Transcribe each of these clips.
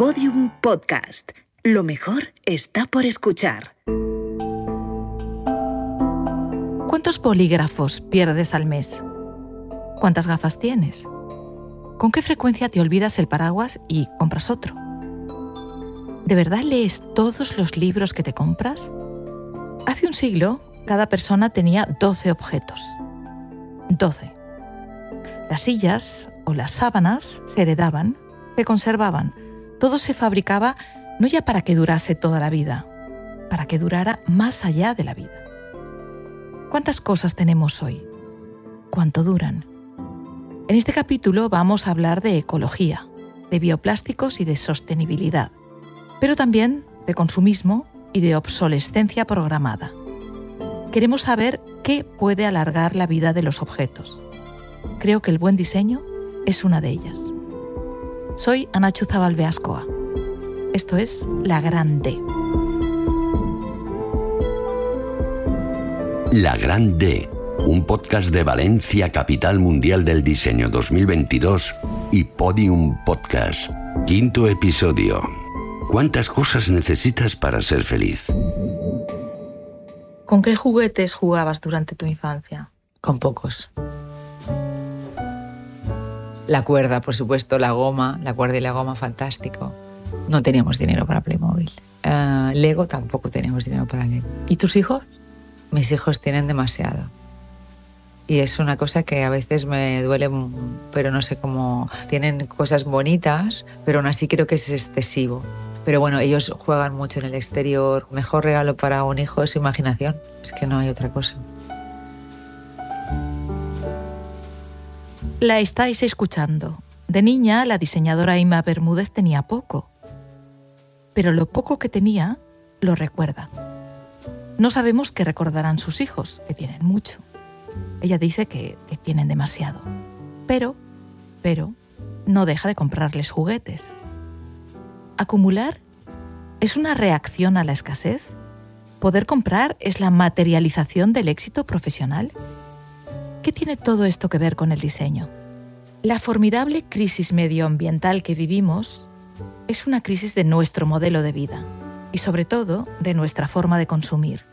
Podium Podcast. Lo mejor está por escuchar. ¿Cuántos polígrafos pierdes al mes? ¿Cuántas gafas tienes? ¿Con qué frecuencia te olvidas el paraguas y compras otro? ¿De verdad lees todos los libros que te compras? Hace un siglo, cada persona tenía 12 objetos. 12. Las sillas o las sábanas se heredaban, se conservaban. Todo se fabricaba no ya para que durase toda la vida, para que durara más allá de la vida. ¿Cuántas cosas tenemos hoy? ¿Cuánto duran? En este capítulo vamos a hablar de ecología, de bioplásticos y de sostenibilidad, pero también de consumismo y de obsolescencia programada. Queremos saber qué puede alargar la vida de los objetos. Creo que el buen diseño es una de ellas. Soy Anachu Zabalbeascoa. Esto es La Grande. La Grande, un podcast de Valencia, capital mundial del diseño 2022 y Podium Podcast. Quinto episodio. ¿Cuántas cosas necesitas para ser feliz? ¿Con qué juguetes jugabas durante tu infancia? Con pocos. La cuerda, por supuesto, la goma, la cuerda y la goma, fantástico. No teníamos dinero para Playmobil. Uh, Lego tampoco teníamos dinero para Lego. ¿Y tus hijos? Mis hijos tienen demasiado. Y es una cosa que a veces me duele, pero no sé cómo. Tienen cosas bonitas, pero aún así creo que es excesivo. Pero bueno, ellos juegan mucho en el exterior. Mejor regalo para un hijo es su imaginación. Es que no hay otra cosa. La estáis escuchando. De niña, la diseñadora Ima Bermúdez tenía poco. Pero lo poco que tenía, lo recuerda. No sabemos qué recordarán sus hijos, que tienen mucho. Ella dice que, que tienen demasiado. Pero, pero, no deja de comprarles juguetes. ¿Acumular es una reacción a la escasez? ¿Poder comprar es la materialización del éxito profesional? ¿Qué tiene todo esto que ver con el diseño? La formidable crisis medioambiental que vivimos es una crisis de nuestro modelo de vida y sobre todo de nuestra forma de consumir.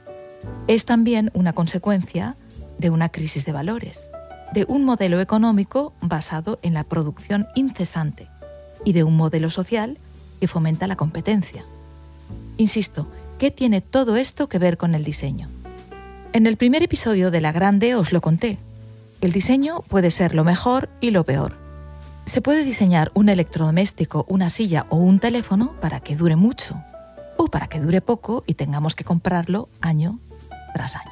Es también una consecuencia de una crisis de valores, de un modelo económico basado en la producción incesante y de un modelo social que fomenta la competencia. Insisto, ¿qué tiene todo esto que ver con el diseño? En el primer episodio de La Grande os lo conté. El diseño puede ser lo mejor y lo peor. Se puede diseñar un electrodoméstico, una silla o un teléfono para que dure mucho o para que dure poco y tengamos que comprarlo año tras año.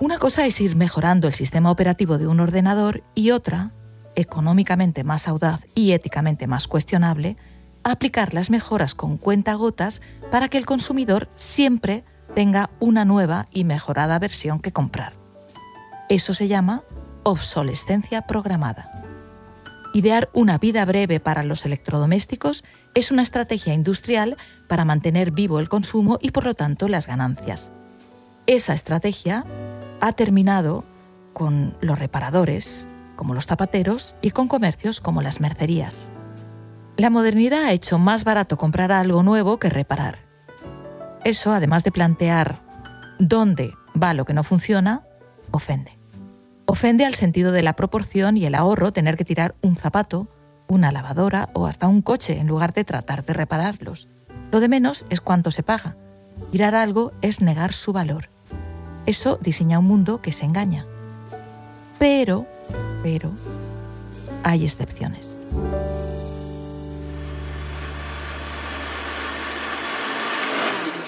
Una cosa es ir mejorando el sistema operativo de un ordenador y otra, económicamente más audaz y éticamente más cuestionable, aplicar las mejoras con cuentagotas para que el consumidor siempre tenga una nueva y mejorada versión que comprar. Eso se llama obsolescencia programada. Idear una vida breve para los electrodomésticos es una estrategia industrial para mantener vivo el consumo y por lo tanto las ganancias. Esa estrategia ha terminado con los reparadores, como los zapateros, y con comercios como las mercerías. La modernidad ha hecho más barato comprar algo nuevo que reparar. Eso, además de plantear dónde va lo que no funciona, ofende. Ofende al sentido de la proporción y el ahorro tener que tirar un zapato, una lavadora o hasta un coche en lugar de tratar de repararlos. Lo de menos es cuánto se paga. Tirar algo es negar su valor. Eso diseña un mundo que se engaña. Pero, pero, hay excepciones.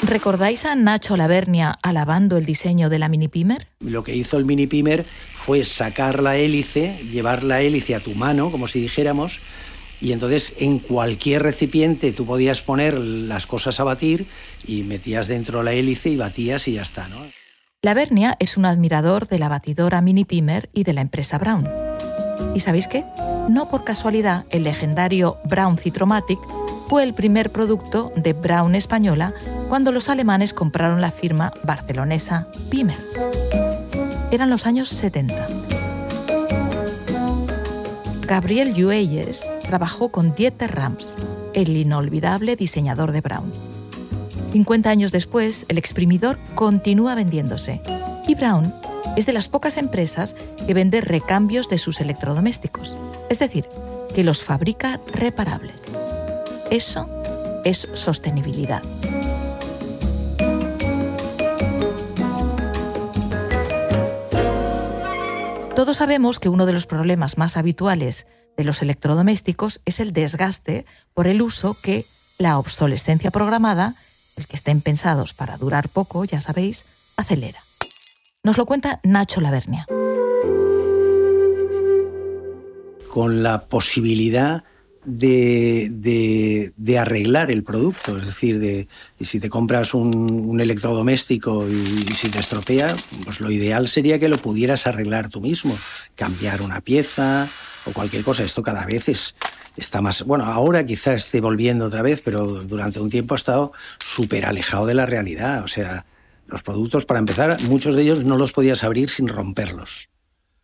¿Recordáis a Nacho Lavernia alabando el diseño de la mini pimer? Lo que hizo el mini pimer fue sacar la hélice, llevar la hélice a tu mano, como si dijéramos, y entonces en cualquier recipiente tú podías poner las cosas a batir y metías dentro la hélice y batías y ya está, ¿no? Lavernia es un admirador de la batidora mini pimer y de la empresa Brown. ¿Y sabéis qué? No por casualidad, el legendario Brown Citromatic fue el primer producto de Brown española cuando los alemanes compraron la firma barcelonesa Pimer. Eran los años 70. Gabriel Lluelles, trabajó con Dieter Rams, el inolvidable diseñador de Brown. 50 años después, el exprimidor continúa vendiéndose y Brown es de las pocas empresas que vende recambios de sus electrodomésticos, es decir, que los fabrica reparables. Eso es sostenibilidad. Todos sabemos que uno de los problemas más habituales de los electrodomésticos es el desgaste por el uso que la obsolescencia programada, el que estén pensados para durar poco, ya sabéis, acelera. Nos lo cuenta Nacho Lavernia. Con la posibilidad de, arreglar el producto. Es decir, de, si te compras un, electrodoméstico y, si te estropea, pues lo ideal sería que lo pudieras arreglar tú mismo, cambiar una pieza o cualquier cosa. Esto cada vez es, está más... Bueno, ahora quizás esté volviendo otra vez, pero durante un tiempo ha estado súper alejado de la realidad. O sea, los productos, para empezar, muchos de ellos no los podías abrir sin romperlos,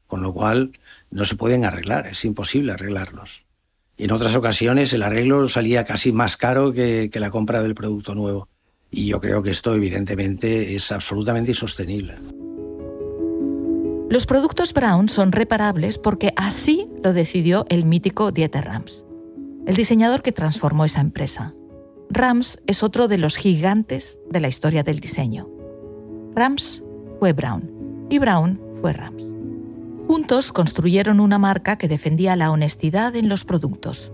con lo cual no se pueden arreglar, es imposible arreglarlos. En otras ocasiones el arreglo salía casi más caro que, la compra del producto nuevo. Y yo creo que esto evidentemente es absolutamente insostenible. Los productos Brown son reparables porque así lo decidió el mítico Dieter Rams, el diseñador que transformó esa empresa. Rams es otro de los gigantes de la historia del diseño. Rams fue Brown y Brown fue Rams. Juntos construyeron una marca que defendía la honestidad en los productos.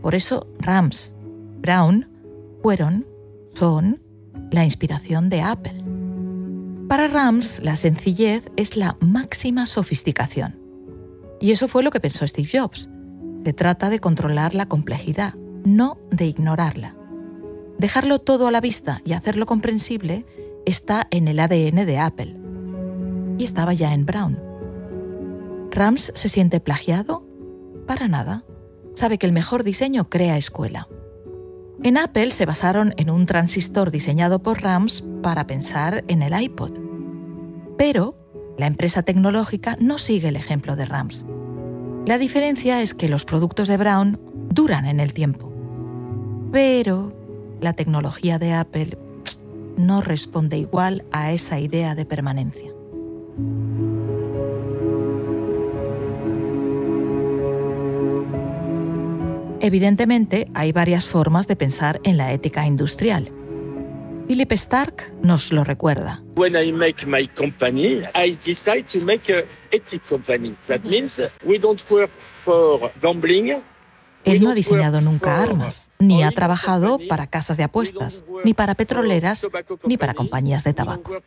Por eso Rams, Brown, fueron, son, la inspiración de Apple. Para Rams, la sencillez es la máxima sofisticación. Y eso fue lo que pensó Steve Jobs. Se trata de controlar la complejidad, no de ignorarla. Dejarlo todo a la vista y hacerlo comprensible está en el ADN de Apple. Y estaba ya en Brown. ¿Rams se siente plagiado? Para nada. Sabe que el mejor diseño crea escuela. En Apple se basaron en un transistor diseñado por Rams para pensar en el iPod. Pero la empresa tecnológica no sigue el ejemplo de Rams. La diferencia es que los productos de Brown duran en el tiempo. Pero la tecnología de Apple no responde igual a esa idea de permanencia. Evidentemente, hay varias formas de pensar en la ética industrial. Philip Stark nos lo recuerda. When I make my company, I decide to make a ethic company. That means we don't work for gambling, él no ha diseñado nunca armas, ni ha trabajado para casas de apuestas, ni para petroleras, ni para compañías de tabaco.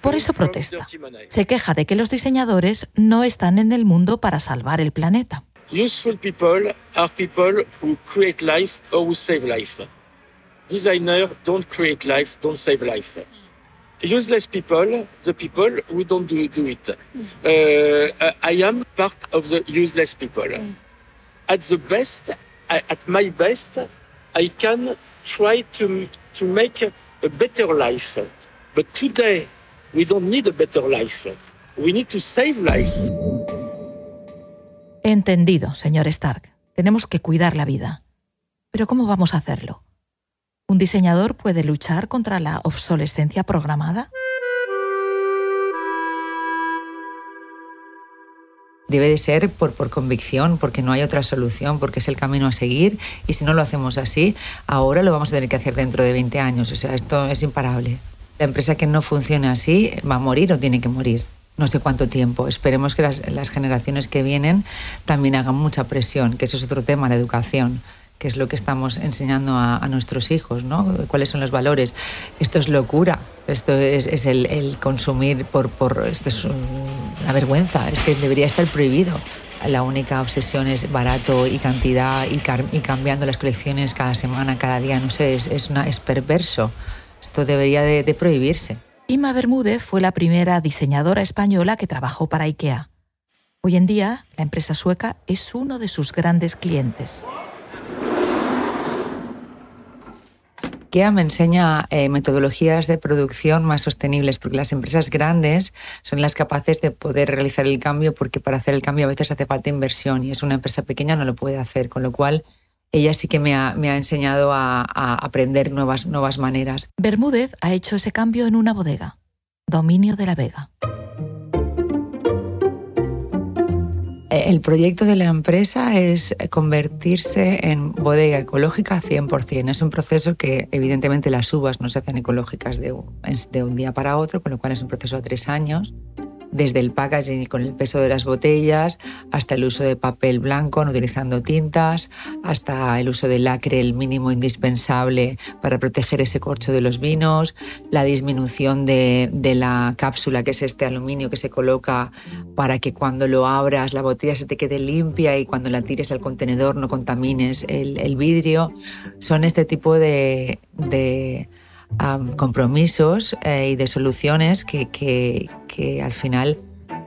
Por eso protesta. Se queja de que los diseñadores no están en el mundo para salvar el planeta. Useful people are people who create life or who save life. Designers don't create life, don't save life useless people, the people who don't do, do it. Uh, I am part of the useless people. Mm. At the best, at my best, I can try to, to make a better life. But today, we don't need a better life. We need to save life. Entendido, señor Stark. Tenemos que cuidar la vida. Pero ¿cómo vamos a hacerlo? ¿Un diseñador puede luchar contra la obsolescencia programada? Debe de ser por, por convicción, porque no hay otra solución, porque es el camino a seguir y si no lo hacemos así, ahora lo vamos a tener que hacer dentro de 20 años. O sea, esto es imparable. La empresa que no funcione así va a morir o tiene que morir. No sé cuánto tiempo. Esperemos que las, las generaciones que vienen también hagan mucha presión, que eso es otro tema, la educación que es lo que estamos enseñando a, nuestros hijos, ¿no? ¿Cuáles son los valores? Esto es locura, esto es, el, consumir por, por... Esto es una vergüenza, es que debería estar prohibido. La única obsesión es barato y cantidad y, y cambiando las colecciones cada semana, cada día, no sé, es, una, es perverso. Esto debería de, de prohibirse. Ima Bermúdez fue la primera diseñadora española que trabajó para IKEA. Hoy en día, la empresa sueca es uno de sus grandes clientes. IKEA me enseña eh, metodologías de producción más sostenibles, porque las empresas grandes son las capaces de poder realizar el cambio, porque para hacer el cambio a veces hace falta inversión y es una empresa pequeña no lo puede hacer, con lo cual ella sí que me ha, enseñado a, a, aprender nuevas, nuevas maneras. Bermúdez ha hecho ese cambio en una bodega, Dominio de la Vega. Eh, el proyecto de la empresa es convertirse en bodega ecológica 100%. Es un proceso que evidentemente las uvas no se hacen ecológicas de un, día para otro, con lo cual es un proceso de tres años desde el packaging con el peso de las botellas, hasta el uso de papel blanco no utilizando tintas, hasta el uso de lacre, el mínimo indispensable para proteger ese corcho de los vinos, la disminución de, la cápsula, que es este aluminio que se coloca para que cuando lo abras la botella se te quede limpia y cuando la tires al contenedor no contamines el, vidrio. Son este tipo de compromisos eh, y de soluciones que, que, al final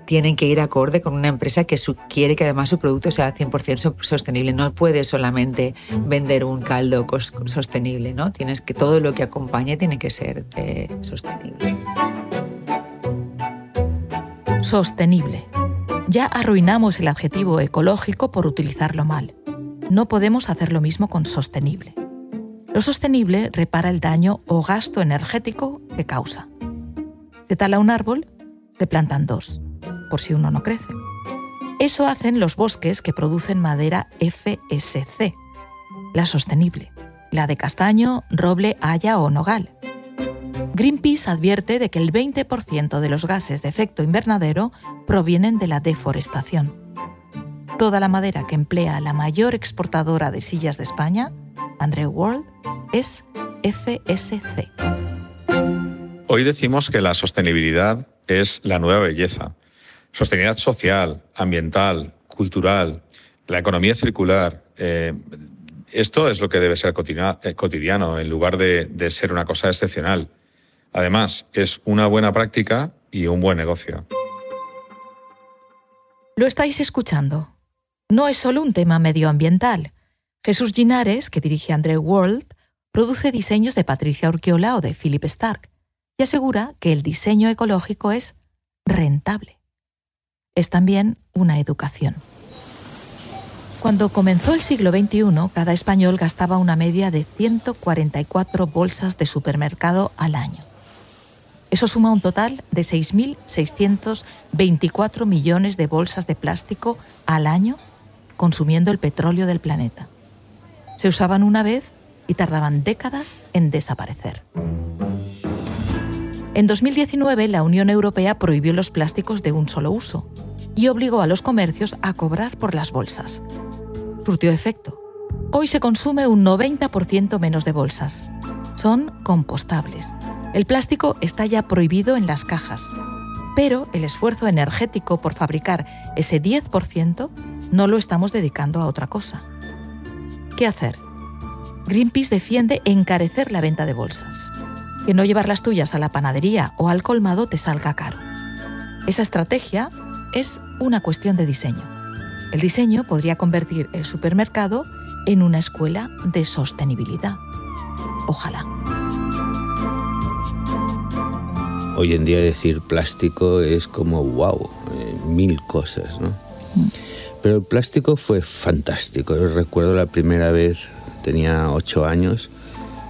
tienen que ir acorde con una empresa que quiere que además su producto sea 100% sostenible. No puede solamente vender un caldo sostenible, ¿no? Tienes que todo lo que acompañe tiene que ser eh, sostenible. Sostenible. Ya arruinamos el adjetivo ecológico por utilizarlo mal. No podemos hacer lo mismo con sostenible. Lo sostenible repara el daño o gasto energético que causa. Se tala un árbol, se plantan dos, por si uno no crece. Eso hacen los bosques que producen madera FSC, la sostenible, la de castaño, roble, haya o nogal. Greenpeace advierte de que el 20% de los gases de efecto invernadero provienen de la deforestación. Toda la madera que emplea la mayor exportadora de sillas de España, Andrew World, es FSC. Hoy decimos que la sostenibilidad es la nueva belleza. Sostenibilidad social, ambiental, cultural, la economía circular. Eh, esto es lo que debe ser eh, cotidiano en lugar de, de ser una cosa excepcional. Además, es una buena práctica y un buen negocio. Lo estáis escuchando. No es solo un tema medioambiental. Jesús Ginares, que dirige Andrew World, produce diseños de Patricia Urquiola o de Philip Stark y asegura que el diseño ecológico es rentable. Es también una educación. Cuando comenzó el siglo XXI, cada español gastaba una media de 144 bolsas de supermercado al año. Eso suma un total de 6.624 millones de bolsas de plástico al año consumiendo el petróleo del planeta. Se usaban una vez y tardaban décadas en desaparecer. En 2019, la Unión Europea prohibió los plásticos de un solo uso y obligó a los comercios a cobrar por las bolsas. Surtió efecto. Hoy se consume un 90% menos de bolsas. Son compostables. El plástico está ya prohibido en las cajas, pero el esfuerzo energético por fabricar ese 10% no lo estamos dedicando a otra cosa. ¿Qué hacer? Greenpeace defiende encarecer la venta de bolsas. Que no llevar las tuyas a la panadería o al colmado te salga caro. Esa estrategia es una cuestión de diseño. El diseño podría convertir el supermercado en una escuela de sostenibilidad. Ojalá. Hoy en día decir plástico es como wow, eh, mil cosas, ¿no? Mm. Pero el plástico fue fantástico. Yo recuerdo la primera vez tenía ocho años,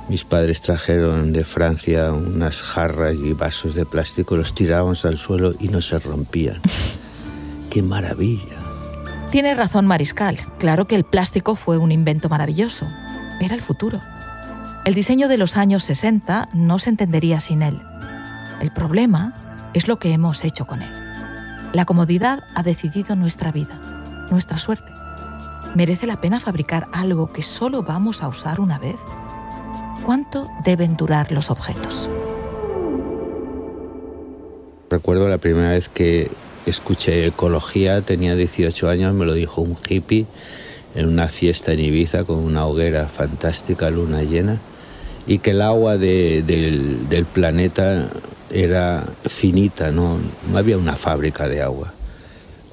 mis padres trajeron de Francia unas jarras y vasos de plástico, los tirábamos al suelo y no se rompían. ¡Qué maravilla! Tiene razón Mariscal. Claro que el plástico fue un invento maravilloso. Era el futuro. El diseño de los años 60 no se entendería sin él. El problema es lo que hemos hecho con él. La comodidad ha decidido nuestra vida, nuestra suerte. ¿Merece la pena fabricar algo que solo vamos a usar una vez? ¿Cuánto deben durar los objetos? Recuerdo la primera vez que escuché ecología, tenía 18 años, me lo dijo un hippie en una fiesta en Ibiza con una hoguera fantástica, luna llena, y que el agua del, del, planeta era finita, no, no había una fábrica de agua.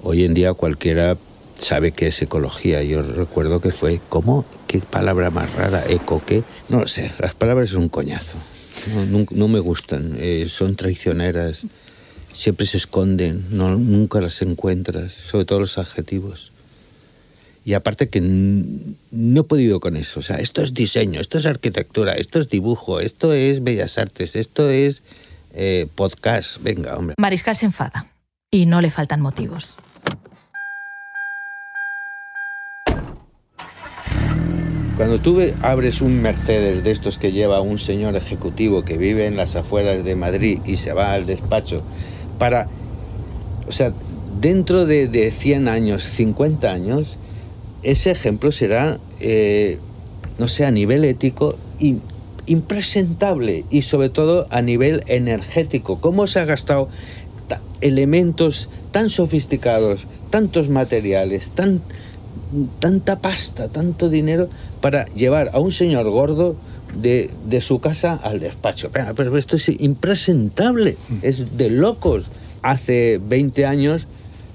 Hoy en día cualquiera sabe que es ecología. Yo recuerdo que fue, ¿cómo? ¿Qué palabra más rara? ¿Eco qué? No lo sé, las palabras son un coñazo. No, me gustan, eh, son traicioneras, siempre se esconden, no, nunca las encuentras, sobre todo los adjetivos. Y aparte que no he podido con eso. O sea, esto es diseño, esto es arquitectura, esto es dibujo, esto es bellas artes, esto es eh, podcast. Venga, hombre. Mariscal se enfada y no le faltan motivos. Cuando tú abres un Mercedes de estos que lleva un señor ejecutivo que vive en las afueras de Madrid y se va al despacho para, o sea, dentro de, de 100 años, 50 años, ese ejemplo será, eh, no sé, a nivel ético impresentable y sobre todo a nivel energético. ¿Cómo se ha gastado elementos tan sofisticados, tantos materiales, tan, tanta pasta, tanto dinero para llevar a un señor gordo de, su casa al despacho? Pero esto es impresentable, es de locos. Hace 20 años,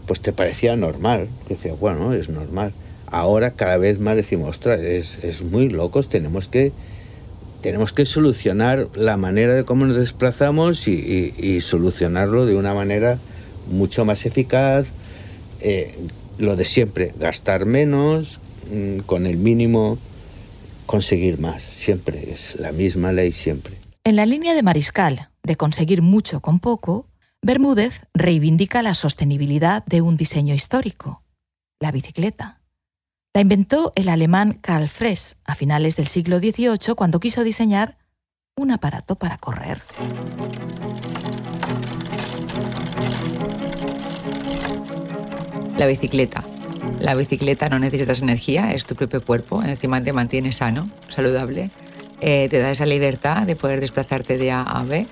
pues te parecía normal. Que decía, bueno, es normal ahora cada vez más decimos, ostras, es, muy locos, tenemos que, tenemos que solucionar la manera de cómo nos desplazamos y, solucionarlo de una manera mucho más eficaz. Eh, lo de siempre, gastar menos, mm, con el mínimo conseguir más. Siempre es la misma ley, siempre. En la línea de Mariscal, de conseguir mucho con poco, Bermúdez reivindica la sostenibilidad de un diseño histórico, la bicicleta. La inventó el alemán Karl Fress a finales del siglo XVIII cuando quiso diseñar un aparato para correr. La bicicleta. La bicicleta no necesitas energía, es tu propio cuerpo, encima te mantiene sano, saludable, eh, te da esa libertad de poder desplazarte de A a B.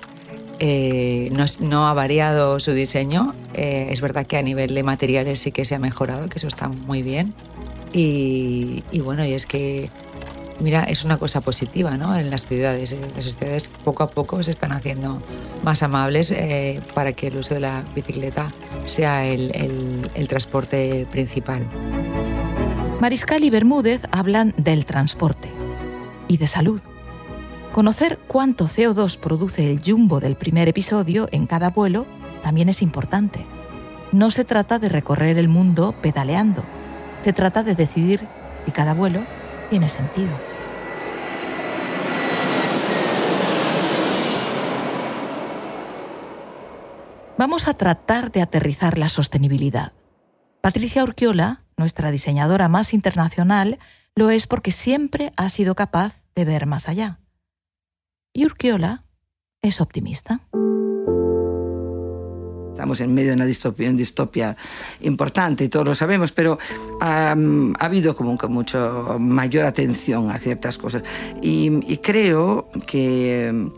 Eh, no, ha variado su diseño, eh, es verdad que a nivel de materiales sí que se ha mejorado, que eso está muy bien. Y, bueno, y es que, mira, es una cosa positiva, ¿no? En las ciudades. Las ciudades poco a poco se están haciendo más amables eh, para que el uso de la bicicleta sea el, el transporte principal. Mariscal y Bermúdez hablan del transporte y de salud. Conocer cuánto CO2 produce el jumbo del primer episodio en cada vuelo también es importante. No se trata de recorrer el mundo pedaleando se trata de decidir si cada vuelo tiene sentido. Vamos a tratar de aterrizar la sostenibilidad. Patricia Urquiola, nuestra diseñadora más internacional, lo es porque siempre ha sido capaz de ver más allá. Y Urquiola es optimista. Estamos en medio de una distopia, importante y todos lo sabemos, pero ha habido como mucho mayor atención a ciertas cosas. y creo que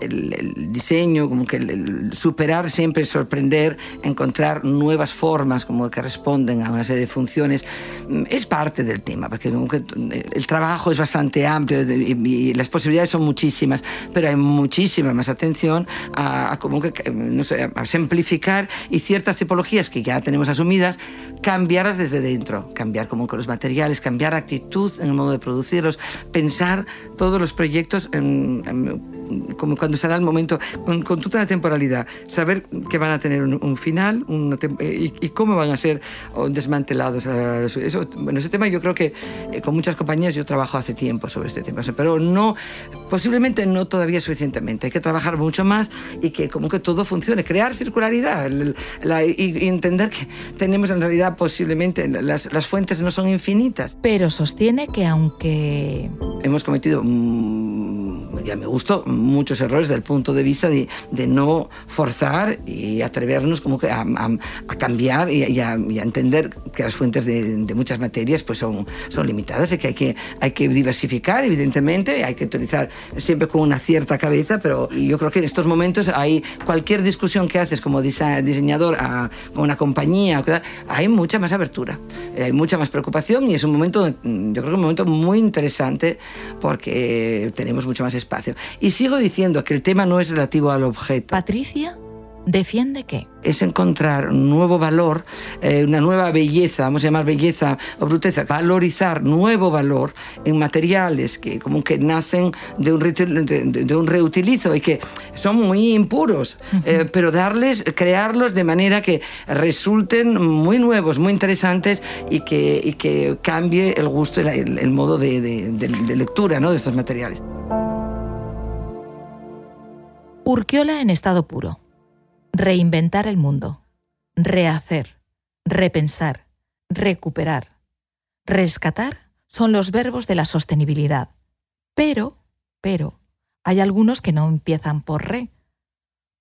el, diseño, como que el, superar siempre, sorprender, encontrar nuevas formas como que responden a una serie de funciones, mm, es parte del tema, porque el trabajo es bastante amplio y, las posibilidades son muchísimas, pero hay muchísima más atención a, como que, no sé, a simplificar y ciertas tipologías que ya tenemos asumidas, cambiarlas desde dentro, cambiar como con los materiales, cambiar actitud en el modo de producirlos, pensar todos los proyectos como cuando será el momento, con, toda la temporalidad, saber que van a tener un, final eh, y, cómo van a ser desmantelados. Eso, bueno, ese tema yo creo que eh, con muchas compañías yo trabajo hace tiempo sobre este tema, pero no, posiblemente no todavía suficientemente. Hay que trabajar mucho más y que como que todo funcione, crear circularidad y, entender que tenemos en realidad posiblemente las, las fuentes no son infinitas. Pero sostiene que aunque... Hemos cometido ya me gustó, muchos errores desde el punto de vista de, de no forzar y atrevernos como que a, a, cambiar y, a, entender que las fuentes de, de, muchas materias pues son, son limitadas y que hay, que hay que diversificar, evidentemente, hay que utilizar siempre con una cierta cabeza, pero yo creo que en estos momentos hay cualquier discusión que haces como diseñador a, una compañía, hay mucha más abertura, hay mucha más preocupación y es un momento, yo creo que un momento muy interesante porque tenemos mucho más espacio. Y sigo diciendo que el tema no es relativo al objeto. Patricia defiende que es encontrar un nuevo valor, eh, una nueva belleza, vamos a llamar belleza o bruteza, valorizar nuevo valor en materiales que como que nacen de un, de, un reutilizo y que son muy impuros, eh, pero darles, crearlos de manera que resulten muy nuevos, muy interesantes y que, y que cambie el gusto, el, el modo de, de lectura ¿no? de estos materiales. Urquiola en estado puro reinventar el mundo, rehacer, repensar, recuperar, rescatar son los verbos de la sostenibilidad. Pero, pero, hay algunos que no empiezan por re.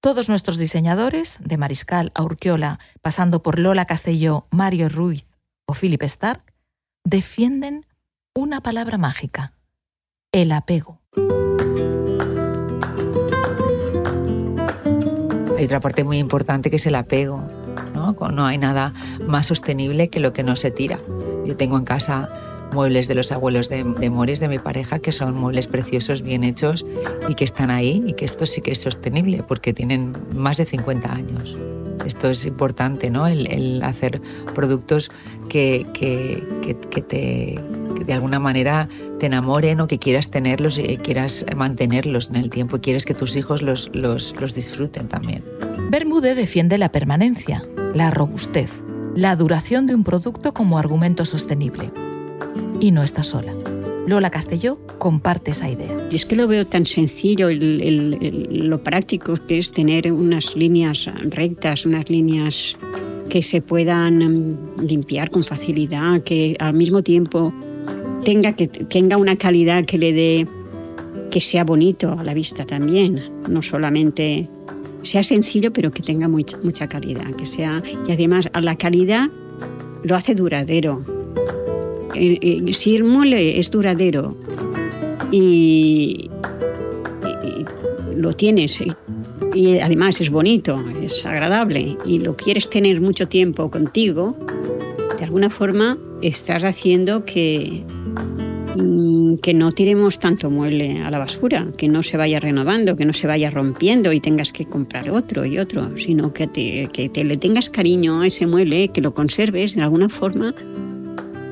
Todos nuestros diseñadores, de Mariscal a Urquiola, pasando por Lola Castelló, Mario Ruiz o Philip Stark, defienden una palabra mágica, el apego. Hay otra parte muy importante que es el apego. ¿no? no hay nada más sostenible que lo que no se tira. Yo tengo en casa muebles de los abuelos de, de Moris, de mi pareja, que son muebles preciosos, bien hechos y que están ahí y que esto sí que es sostenible porque tienen más de 50 años. Esto es importante, ¿no? El, hacer productos que, que, que, te, de alguna manera te enamoren o que quieras tenerlos y quieras mantenerlos en el tiempo y quieres que tus hijos los, los, los disfruten también. Bermude defiende la permanencia, la robustez, la duración de un producto como argumento sostenible. Y no está sola. Lola Castelló comparte esa idea. Y es que lo veo tan sencillo, lo práctico que es tener unas líneas rectas, unas líneas que se puedan mm, limpiar con facilidad, que al mismo tiempo tenga, que tenga una calidad que le dé, que sea bonito a la vista también, no solamente sea sencillo, pero que tenga mucha, calidad, que sea, y además a la calidad lo hace duradero. Si el mueble es duradero y, lo tienes y además es bonito, es agradable y lo quieres tener mucho tiempo contigo, de alguna forma estás haciendo que, que no tiremos tanto mueble a la basura, que no se vaya renovando, que no se vaya rompiendo y tengas que comprar otro y otro, sino que te, que te le tengas cariño a ese mueble, que lo conserves de alguna forma,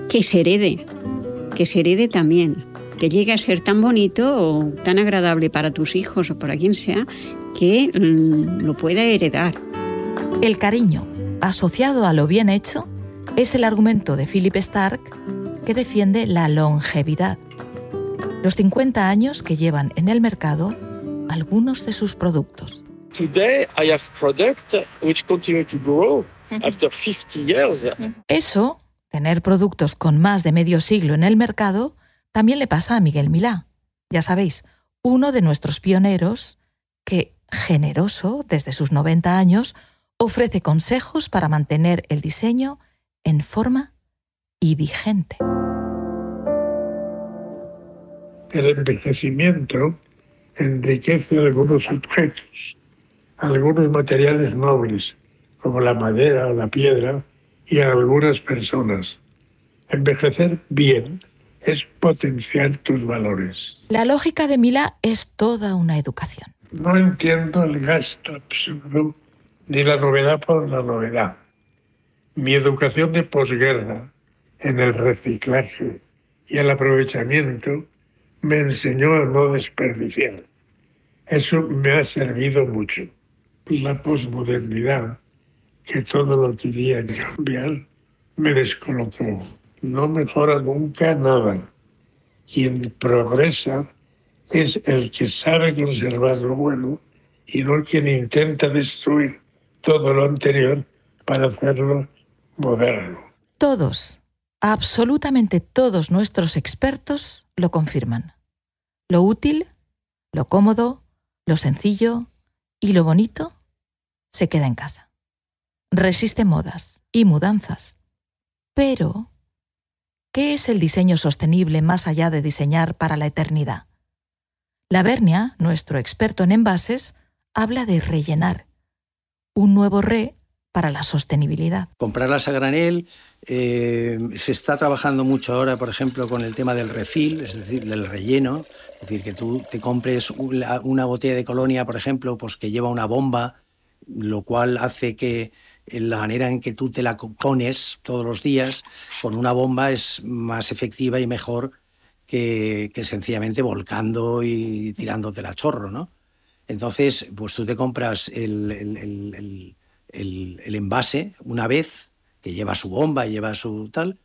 que se herede, que se herede también que llegue a ser tan bonito o tan agradable para tus hijos o para quien sea que mm, lo pueda heredar. El cariño, asociado a lo bien hecho, es el argumento de Philip Stark que defiende la longevidad. Los 50 años que llevan en el mercado algunos de sus productos. Eso, tener productos con más de medio siglo en el mercado, también le pasa a Miguel Milá, ya sabéis, uno de nuestros pioneros que, generoso desde sus 90 años, ofrece consejos para mantener el diseño en forma y vigente. El envejecimiento enriquece algunos objetos, algunos materiales nobles, como la madera o la piedra, y a algunas personas. Envejecer bien es potenciar tus valores. La lógica de Mila es toda una educación. No entiendo el gasto absurdo ni la novedad por la novedad. Mi educación de posguerra en el reciclaje y el aprovechamiento me enseñó a no desperdiciar. Eso me ha servido mucho. La posmodernidad, que todo lo quería cambiar, me descolocó no mejora nunca nada. Quien progresa es el que sabe conservar lo bueno y no quien intenta destruir todo lo anterior para hacerlo moderno. Todos, absolutamente todos nuestros expertos lo confirman. Lo útil, lo cómodo, lo sencillo y lo bonito se queda en casa. Resiste modas y mudanzas. Pero ¿Qué es el diseño sostenible más allá de diseñar para la eternidad? La Vernia, nuestro experto en envases, habla de rellenar, un nuevo re para la sostenibilidad. Comprarlas a granel, eh, se está trabajando mucho ahora, por ejemplo, con el tema del refil, es decir, del relleno, es decir, que tú te compres una botella de colonia, por ejemplo, pues que lleva una bomba lo cual hace que la manera en que tú te la pones todos los días con una bomba es más efectiva y mejor que, sencillamente volcando y tirándote la chorro, ¿no? Entonces, pues tú te compras el, el, envase una vez, que lleva su bomba y lleva su tal,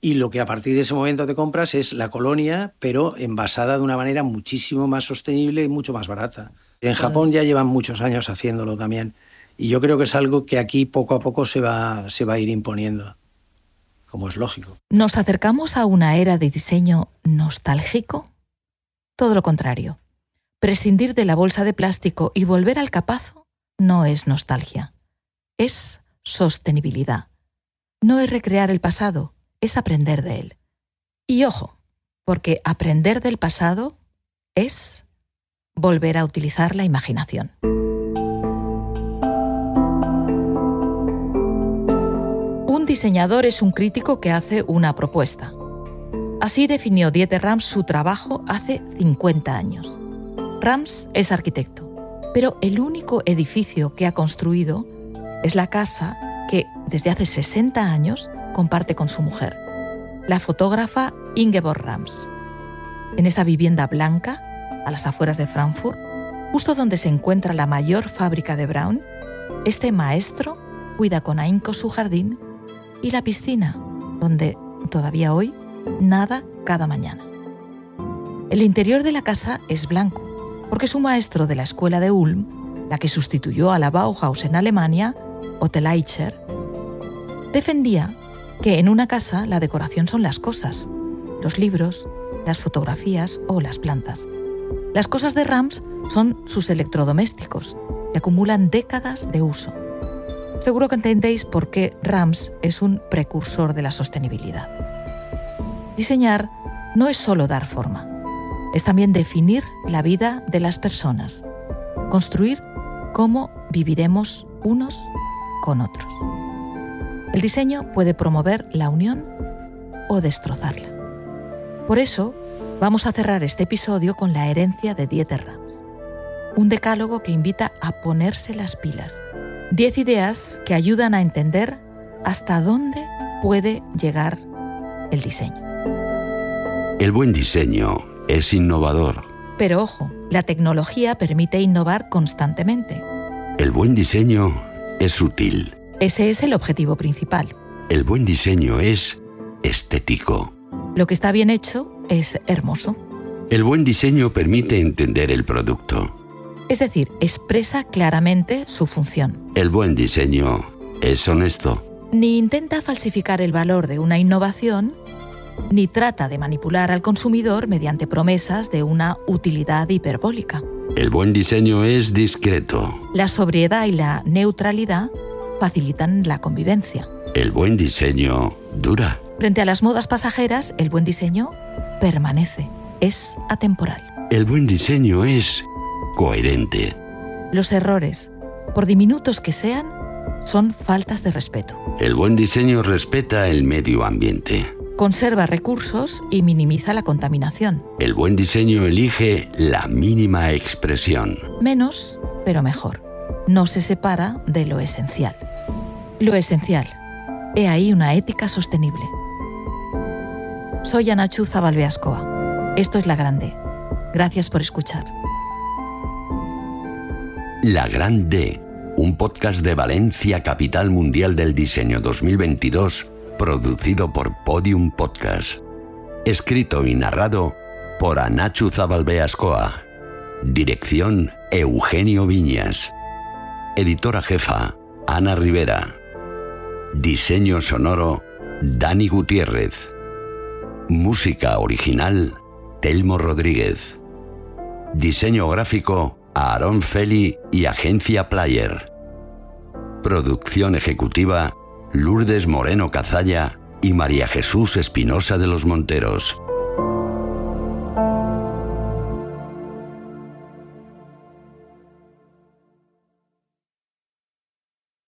y lo que a partir de ese momento te compras es la colonia, pero envasada de una manera muchísimo más sostenible y mucho más barata. En Japón ya llevan muchos años haciéndolo también. Y yo creo que es algo que aquí poco a poco se va, se va a ir imponiendo, como es lógico. ¿Nos acercamos a una era de diseño nostálgico? Todo lo contrario. Prescindir de la bolsa de plástico y volver al capazo no es nostalgia, es sostenibilidad. No es recrear el pasado, es aprender de él. Y ojo, porque aprender del pasado es volver a utilizar la imaginación. Un diseñador es un crítico que hace una propuesta. Así definió Dieter Rams su trabajo hace 50 años. Rams es arquitecto, pero el único edificio que ha construido es la casa que desde hace 60 años comparte con su mujer, la fotógrafa Ingeborg Rams. En esa vivienda blanca, a las afueras de Frankfurt, justo donde se encuentra la mayor fábrica de Brown, este maestro cuida con ahínco su jardín y la piscina, donde todavía hoy nada cada mañana. El interior de la casa es blanco, porque su maestro de la escuela de Ulm, la que sustituyó a la Bauhaus en Alemania, Otto Eicher, defendía que en una casa la decoración son las cosas, los libros, las fotografías o las plantas. Las cosas de Rams son sus electrodomésticos, que acumulan décadas de uso. Seguro que entendéis por qué Rams es un precursor de la sostenibilidad. Diseñar no es solo dar forma, es también definir la vida de las personas, construir cómo viviremos unos con otros. El diseño puede promover la unión o destrozarla. Por eso, Vamos a cerrar este episodio con la herencia de Dieter Rams, un decálogo que invita a ponerse las pilas. Diez ideas que ayudan a entender hasta dónde puede llegar el diseño. El buen diseño es innovador. Pero ojo, la tecnología permite innovar constantemente. El buen diseño es útil. Ese es el objetivo principal. El buen diseño es estético. Lo que está bien hecho es hermoso. El buen diseño permite entender el producto. Es decir, expresa claramente su función. El buen diseño es honesto. Ni intenta falsificar el valor de una innovación, ni trata de manipular al consumidor mediante promesas de una utilidad hiperbólica. El buen diseño es discreto. La sobriedad y la neutralidad facilitan la convivencia. El buen diseño dura. Frente a las modas pasajeras, el buen diseño permanece, es atemporal. El buen diseño es coherente. Los errores, por diminutos que sean, son faltas de respeto. El buen diseño respeta el medio ambiente. Conserva recursos y minimiza la contaminación. El buen diseño elige la mínima expresión. Menos, pero mejor. No se separa de lo esencial. Lo esencial. He ahí una ética sostenible. Soy Anachu Zabalbeascoa. Esto es La Grande. Gracias por escuchar. La Grande, un podcast de Valencia, capital mundial del diseño 2022, producido por Podium Podcast. Escrito y narrado por Anachu Zabalbeascoa. Dirección Eugenio Viñas. Editora jefa Ana Rivera. Diseño sonoro Dani Gutiérrez. Música original, Telmo Rodríguez. Diseño gráfico, Aaron Feli y Agencia Player. Producción ejecutiva, Lourdes Moreno Cazalla y María Jesús Espinosa de los Monteros.